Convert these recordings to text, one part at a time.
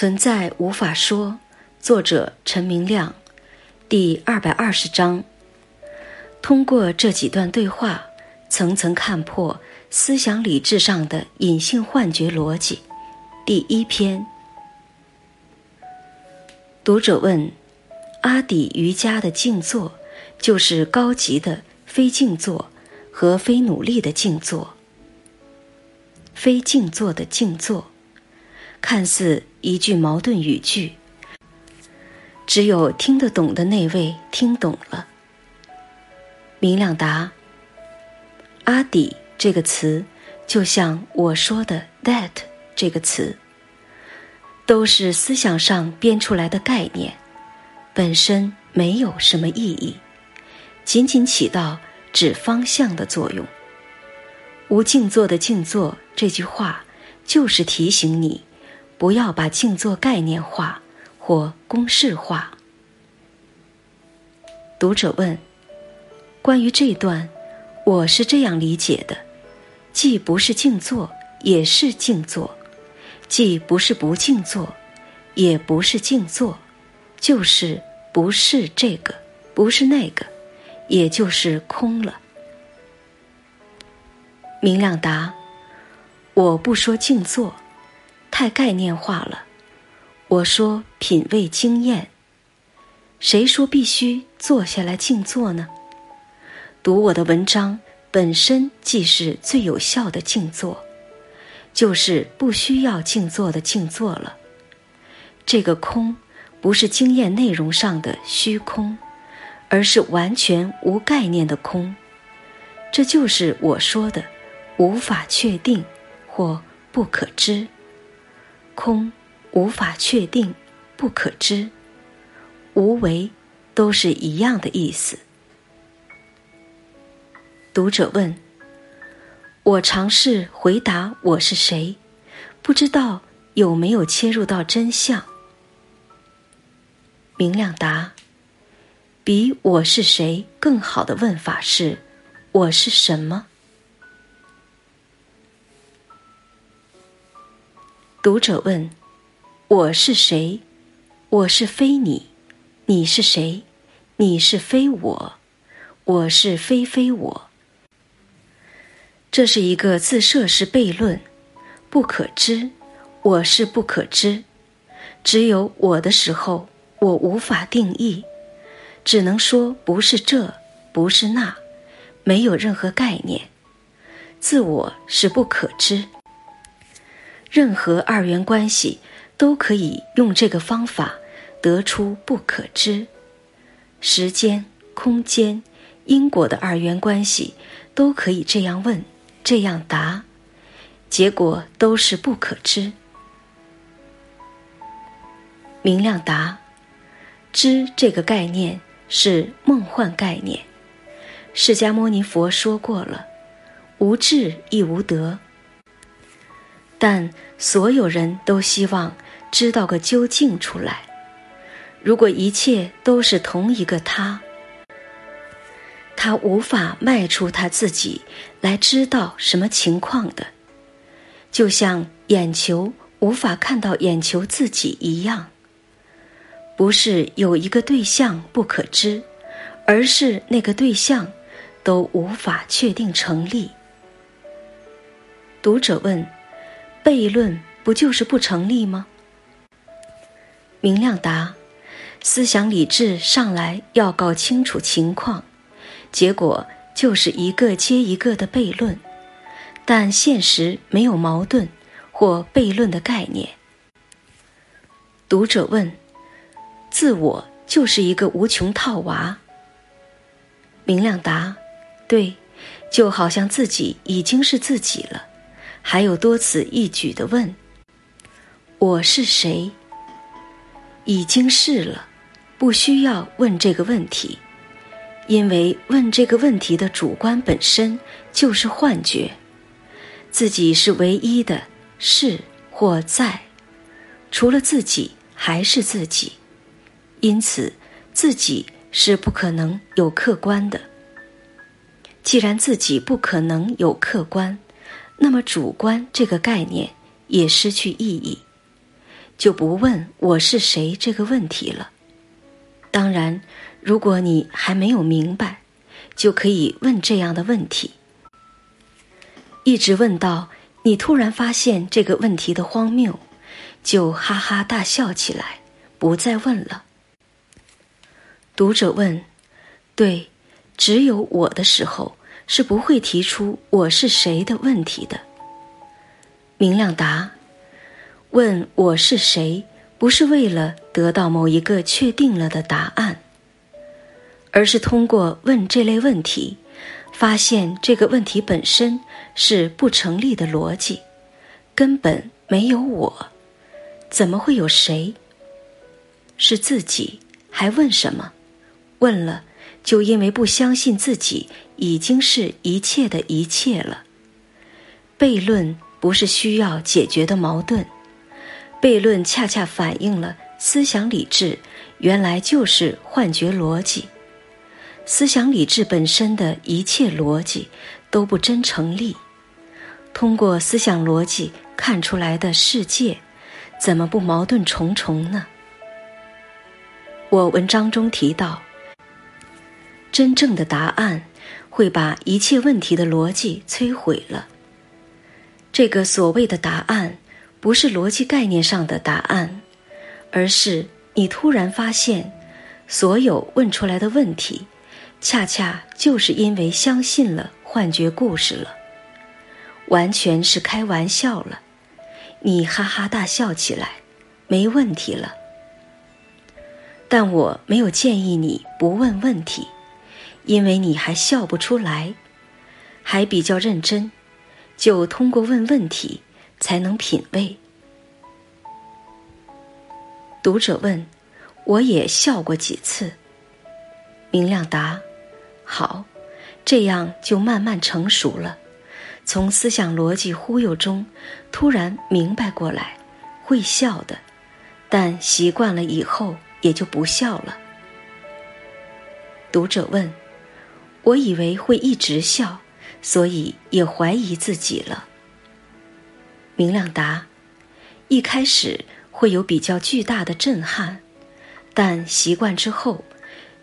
存在无法说，作者陈明亮，第二百二十章。通过这几段对话，层层看破思想理智上的隐性幻觉逻辑。第一篇，读者问：阿底瑜伽的静坐，就是高级的非静坐和非努力的静坐？非静坐的静坐。看似一句矛盾语句，只有听得懂的那位听懂了。明亮答：“阿底这个词，就像我说的 that 这个词，都是思想上编出来的概念，本身没有什么意义，仅仅起到指方向的作用。无静坐的静坐这句话，就是提醒你。”不要把静坐概念化或公式化。读者问：“关于这段，我是这样理解的：既不是静坐，也是静坐；既不是不静坐，也不是静坐，就是不是这个，不是那个，也就是空了。”明亮答：“我不说静坐。”太概念化了，我说品味经验。谁说必须坐下来静坐呢？读我的文章本身即是最有效的静坐，就是不需要静坐的静坐了。这个空不是经验内容上的虚空，而是完全无概念的空。这就是我说的无法确定或不可知。空，无法确定，不可知，无为，都是一样的意思。读者问：“我尝试回答我是谁，不知道有没有切入到真相？”明亮答：“比我是谁更好的问法是：我是什么？”读者问：“我是谁？我是非你，你是谁？你是非我，我是非非我。”这是一个自设式悖论，不可知，我是不可知。只有我的时候，我无法定义，只能说不是这，不是那，没有任何概念。自我是不可知。任何二元关系都可以用这个方法得出不可知。时间、空间、因果的二元关系都可以这样问、这样答，结果都是不可知。明亮答：知这个概念是梦幻概念。释迦牟尼佛说过了，无智亦无得。但所有人都希望知道个究竟出来。如果一切都是同一个他，他无法迈出他自己来知道什么情况的，就像眼球无法看到眼球自己一样。不是有一个对象不可知，而是那个对象都无法确定成立。读者问。悖论不就是不成立吗？明亮答：思想理智上来要搞清楚情况，结果就是一个接一个的悖论，但现实没有矛盾或悖论的概念。读者问：自我就是一个无穷套娃？明亮答：对，就好像自己已经是自己了。还有多此一举的问：“我是谁？”已经是了，不需要问这个问题，因为问这个问题的主观本身就是幻觉。自己是唯一的，是或在，除了自己还是自己，因此自己是不可能有客观的。既然自己不可能有客观。那么，主观这个概念也失去意义。就不问我是谁这个问题了。当然，如果你还没有明白，就可以问这样的问题，一直问到你突然发现这个问题的荒谬，就哈哈大笑起来，不再问了。读者问：“对，只有我的时候是不会提出我是谁的问题的。”明亮答：“问我是谁，不是为了得到某一个确定了的答案，而是通过问这类问题，发现这个问题本身是不成立的逻辑，根本没有我，怎么会有谁？是自己，还问什么？”问了，就因为不相信自己已经是一切的一切了。悖论不是需要解决的矛盾，悖论恰恰反映了思想理智原来就是幻觉逻辑。思想理智本身的一切逻辑都不真成立，通过思想逻辑看出来的世界，怎么不矛盾重重呢？我文章中提到。真正的答案会把一切问题的逻辑摧毁了。这个所谓的答案，不是逻辑概念上的答案，而是你突然发现，所有问出来的问题，恰恰就是因为相信了幻觉故事了，完全是开玩笑了。你哈哈大笑起来，没问题了。但我没有建议你不问问题。因为你还笑不出来，还比较认真，就通过问问题才能品味。读者问：“我也笑过几次。”明亮答：“好，这样就慢慢成熟了，从思想逻辑忽悠中突然明白过来，会笑的，但习惯了以后也就不笑了。”读者问。我以为会一直笑，所以也怀疑自己了。明亮答：一开始会有比较巨大的震撼，但习惯之后，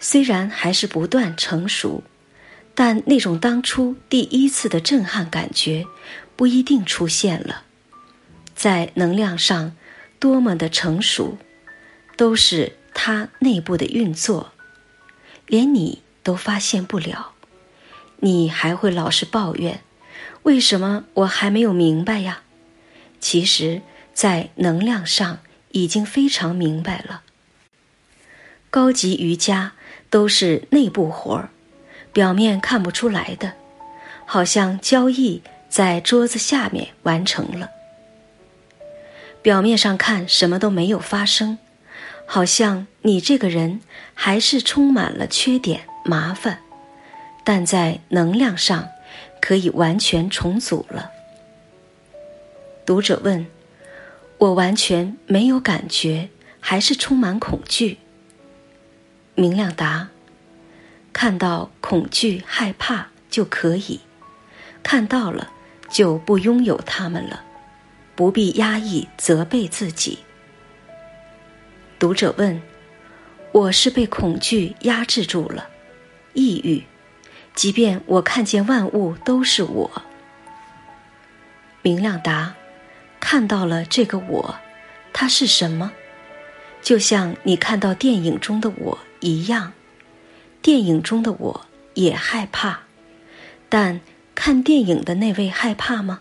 虽然还是不断成熟，但那种当初第一次的震撼感觉不一定出现了。在能量上多么的成熟，都是它内部的运作，连你。都发现不了，你还会老是抱怨，为什么我还没有明白呀？其实，在能量上已经非常明白了。高级瑜伽都是内部活儿，表面看不出来的，好像交易在桌子下面完成了。表面上看什么都没有发生，好像你这个人还是充满了缺点。麻烦，但在能量上可以完全重组了。读者问：“我完全没有感觉，还是充满恐惧？”明亮答：“看到恐惧、害怕就可以，看到了就不拥有它们了，不必压抑、责备自己。”读者问：“我是被恐惧压制住了？”抑郁，即便我看见万物都是我。明亮答：看到了这个我，它是什么？就像你看到电影中的我一样，电影中的我也害怕，但看电影的那位害怕吗？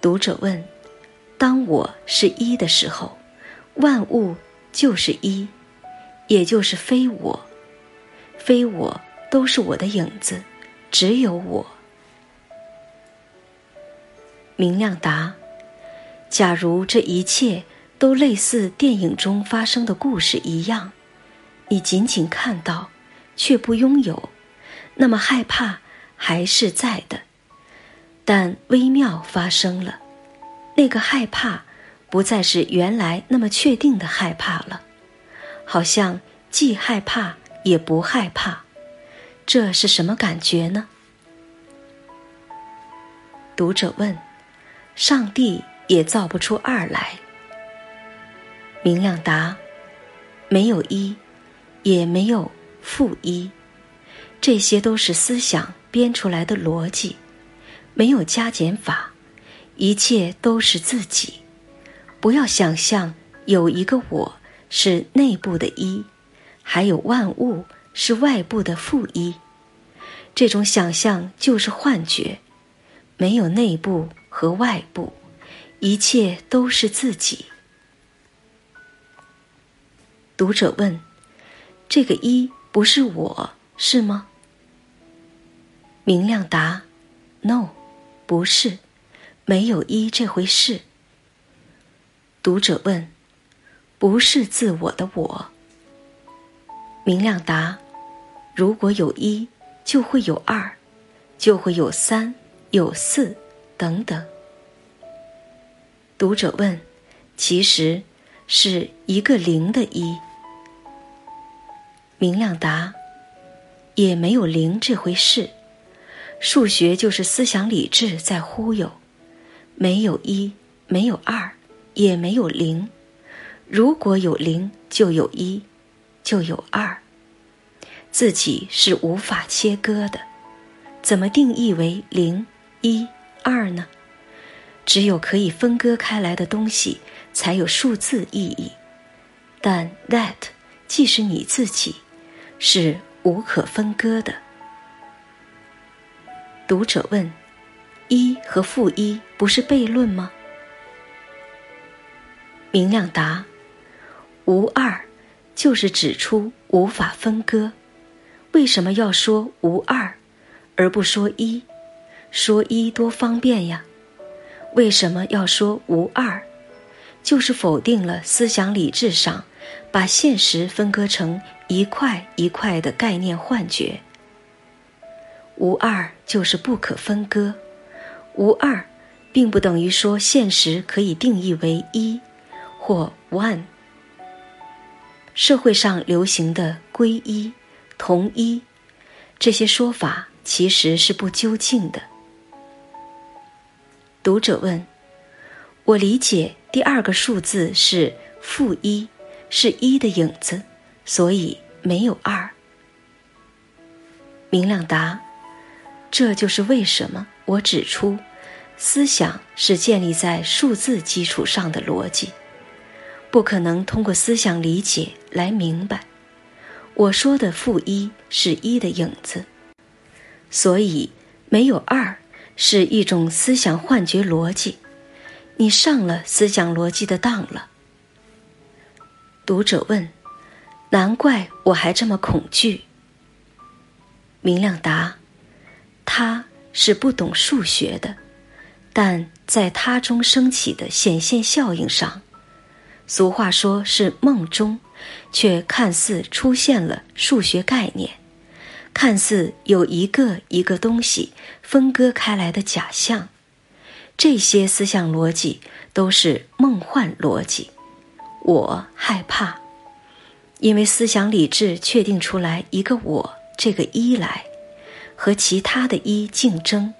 读者问：当我是一的时候，万物就是一，也就是非我。非我都是我的影子，只有我。明亮答：假如这一切都类似电影中发生的故事一样，你仅仅看到，却不拥有，那么害怕还是在的。但微妙发生了，那个害怕不再是原来那么确定的害怕了，好像既害怕。也不害怕，这是什么感觉呢？读者问：“上帝也造不出二来，明亮答：没有一，也没有负一，这些都是思想编出来的逻辑，没有加减法，一切都是自己。不要想象有一个我是内部的一，还有万物是外部的负一。这种想象就是幻觉，没有内部和外部，一切都是自己。读者问：“这个一不是我是吗？”明亮答：“No，不是，没有一这回事。”读者问：“不是自我的我？”明亮答：“如果有一。”就会有二，就会有三，有四，等等。读者问：“其实是一个零的一。”明亮答：“也没有零这回事。数学就是思想理智在忽悠，没有一，没有二，也没有零。如果有零，就有一，就有二。”自己是无法切割的，怎么定义为零、一、二呢？只有可以分割开来的东西才有数字意义。但 that 既是你自己，是无可分割的。读者问：一和负一不是悖论吗？明亮答：无二，就是指出无法分割。为什么要说无二，而不说一？说一多方便呀！为什么要说无二？就是否定了思想理智上把现实分割成一块一块的概念幻觉。无二就是不可分割，无二，并不等于说现实可以定义为一或 one。社会上流行的归一。同一，这些说法其实是不究竟的。读者问：“我理解第二个数字是负一，是一的影子，所以没有二。”明亮答：“这就是为什么我指出，思想是建立在数字基础上的逻辑，不可能通过思想理解来明白。”我说的负一是一的影子，所以没有二是一种思想幻觉逻辑，你上了思想逻辑的当了。读者问：难怪我还这么恐惧。明亮答：他是不懂数学的，但在他中升起的显现效应上，俗话说是梦中。却看似出现了数学概念，看似有一个一个东西分割开来的假象，这些思想逻辑都是梦幻逻辑。我害怕，因为思想理智确定出来一个我这个一来，和其他的一竞争，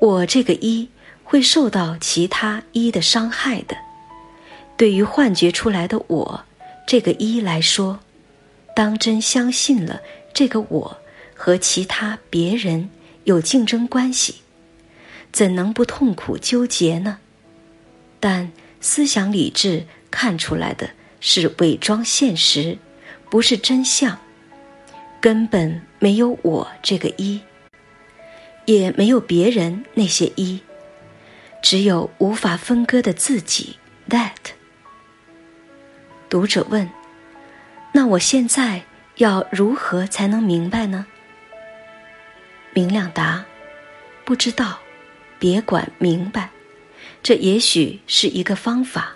我这个一会受到其他一的伤害的。对于幻觉出来的我。这个一来说，当真相信了这个我和其他别人有竞争关系，怎能不痛苦纠结呢？但思想理智看出来的是伪装现实，不是真相，根本没有我这个一，也没有别人那些一，只有无法分割的自己 that。读者问：“那我现在要如何才能明白呢？”明亮答：“不知道，别管明白，这也许是一个方法。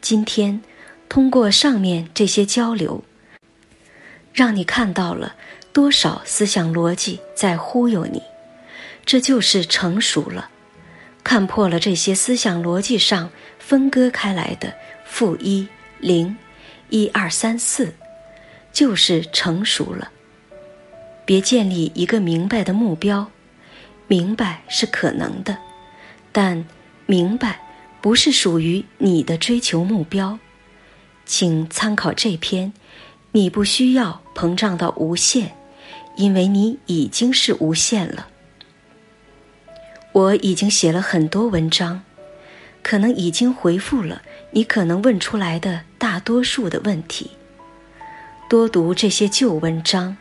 今天通过上面这些交流，让你看到了多少思想逻辑在忽悠你，这就是成熟了，看破了这些思想逻辑上分割开来的负一。”零，一二三四，就是成熟了。别建立一个明白的目标，明白是可能的，但明白不是属于你的追求目标，请参考这篇。你不需要膨胀到无限，因为你已经是无限了。我已经写了很多文章，可能已经回复了你可能问出来的大多数的问题。多读这些旧文章，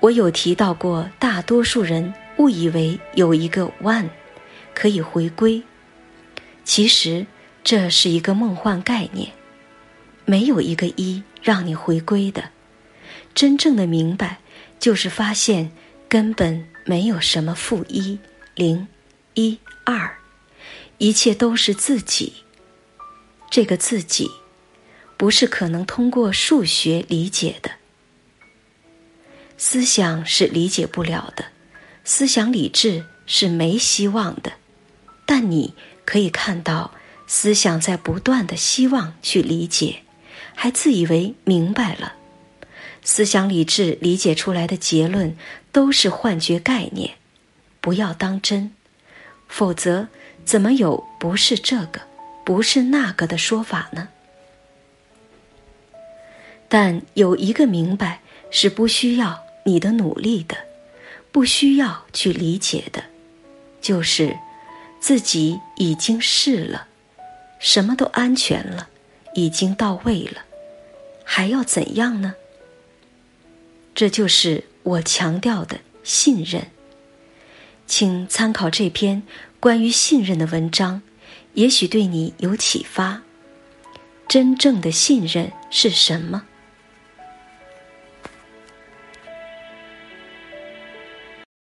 我有提到过，大多数人误以为有一个 one 可以回归，其实这是一个梦幻概念，没有一个一让你回归的。真正的明白，就是发现根本没有什么负一。零，一二，一切都是自己。这个自己，不是可能通过数学理解的。思想是理解不了的，思想理智是没希望的。但你可以看到，思想在不断的希望去理解，还自以为明白了。思想理智理解出来的结论都是幻觉概念。不要当真，否则怎么有不是这个，不是那个的说法呢？但有一个明白是不需要你的努力的，不需要去理解的，就是自己已经是了，什么都安全了，已经到位了，还要怎样呢？这就是我强调的信任。请参考这篇关于信任的文章，也许对你有启发。真正的信任是什么？